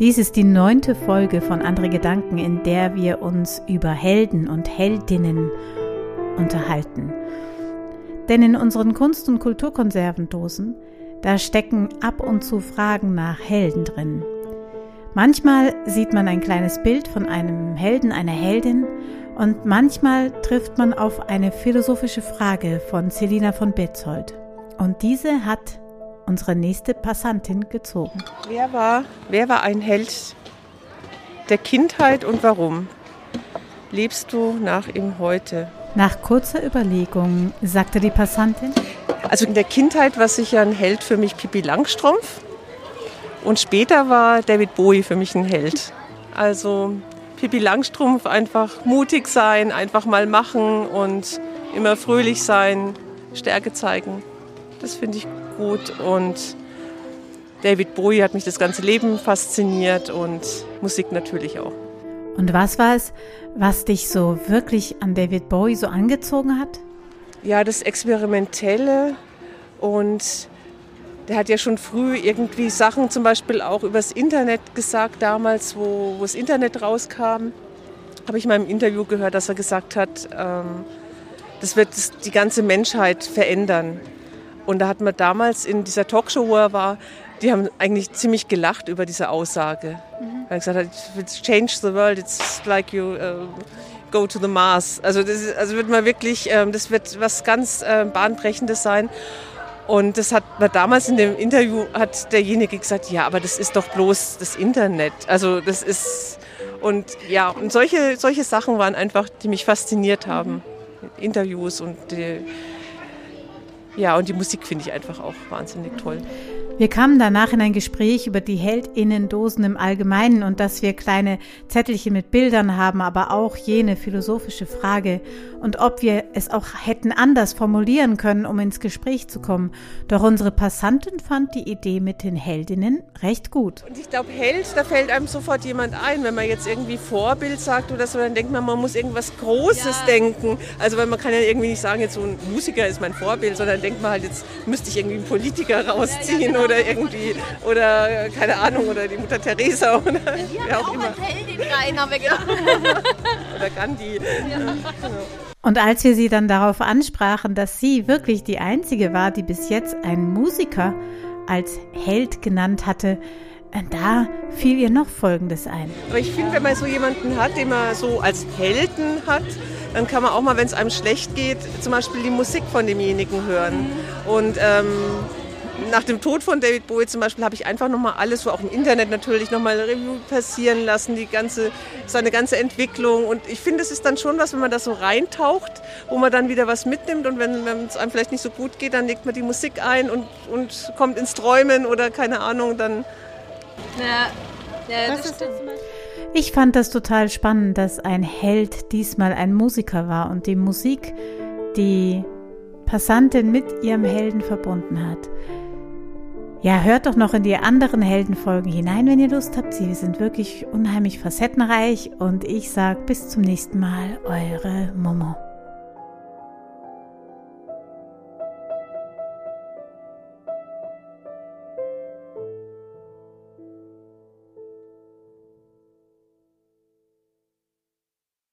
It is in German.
Dies ist die neunte Folge von Andere Gedanken, in der wir uns über Helden und Heldinnen unterhalten. Denn in unseren Kunst- und Kulturkonservendosen, da stecken ab und zu Fragen nach Helden drin. Manchmal sieht man ein kleines Bild von einem Helden, einer Heldin und manchmal trifft man auf eine philosophische Frage von Selina von Betzold. Und diese hat unsere nächste Passantin gezogen. Wer war, wer war ein Held der Kindheit und warum? Lebst du nach ihm heute? Nach kurzer Überlegung sagte die Passantin. Also in der Kindheit war sicher ein Held für mich Pippi Langstrumpf und später war David Bowie für mich ein Held. Also Pippi Langstrumpf einfach mutig sein, einfach mal machen und immer fröhlich sein, Stärke zeigen. Das finde ich gut und David Bowie hat mich das ganze Leben fasziniert und Musik natürlich auch. Und was war es, was dich so wirklich an David Bowie so angezogen hat? Ja, das Experimentelle und der hat ja schon früh irgendwie Sachen zum Beispiel auch übers Internet gesagt, damals, wo, wo das Internet rauskam. Habe ich mal im Interview gehört, dass er gesagt hat, ähm, das wird die ganze Menschheit verändern. Und da hat man damals in dieser Talkshow, wo er war, die haben eigentlich ziemlich gelacht über diese Aussage. Mhm. Er hat gesagt, it's change the world, it's like you uh, go to the Mars. Also das ist, also wird man wirklich, ähm, das wird was ganz äh, bahnbrechendes sein. Und das hat man damals in dem Interview hat derjenige gesagt, ja, aber das ist doch bloß das Internet. Also das ist und ja und solche solche Sachen waren einfach, die mich fasziniert haben. Interviews und die, ja, und die Musik finde ich einfach auch wahnsinnig toll. Wir kamen danach in ein Gespräch über die Heldinnendosen im Allgemeinen und dass wir kleine Zettelchen mit Bildern haben, aber auch jene philosophische Frage und ob wir es auch hätten anders formulieren können, um ins Gespräch zu kommen. Doch unsere Passantin fand die Idee mit den Heldinnen recht gut. Und ich glaube, Held, da fällt einem sofort jemand ein, wenn man jetzt irgendwie Vorbild sagt oder so, dann denkt man, man muss irgendwas Großes ja. denken. Also weil man kann ja irgendwie nicht sagen, jetzt so ein Musiker ist mein Vorbild, sondern denkt man halt, jetzt müsste ich irgendwie einen Politiker rausziehen. Ja, ja, genau oder irgendwie, oder keine Ahnung, oder die Mutter Teresa oder ja, wer auch, auch immer. Heldin rein, haben wir gedacht. oder Gandhi. Ja. Und als wir sie dann darauf ansprachen, dass sie wirklich die einzige war, die bis jetzt einen Musiker als Held genannt hatte, äh, da fiel ihr noch Folgendes ein. Aber ich finde, wenn man so jemanden hat, den man so als Helden hat, dann kann man auch mal, wenn es einem schlecht geht, zum Beispiel die Musik von demjenigen hören. Und ähm, nach dem Tod von David Bowie zum Beispiel habe ich einfach nochmal alles, so auch im Internet natürlich, nochmal Review passieren lassen, die ganze, seine ganze Entwicklung. Und ich finde, es ist dann schon was, wenn man da so reintaucht, wo man dann wieder was mitnimmt. Und wenn es einem vielleicht nicht so gut geht, dann legt man die Musik ein und, und kommt ins Träumen oder keine Ahnung, dann. Ja, ja das stimmt. Ich fand das total spannend, dass ein Held diesmal ein Musiker war und die Musik, die Passantin mit ihrem Helden verbunden hat. Ja, hört doch noch in die anderen Heldenfolgen hinein, wenn ihr Lust habt. Sie sind wirklich unheimlich facettenreich und ich sage bis zum nächsten Mal, eure Momo.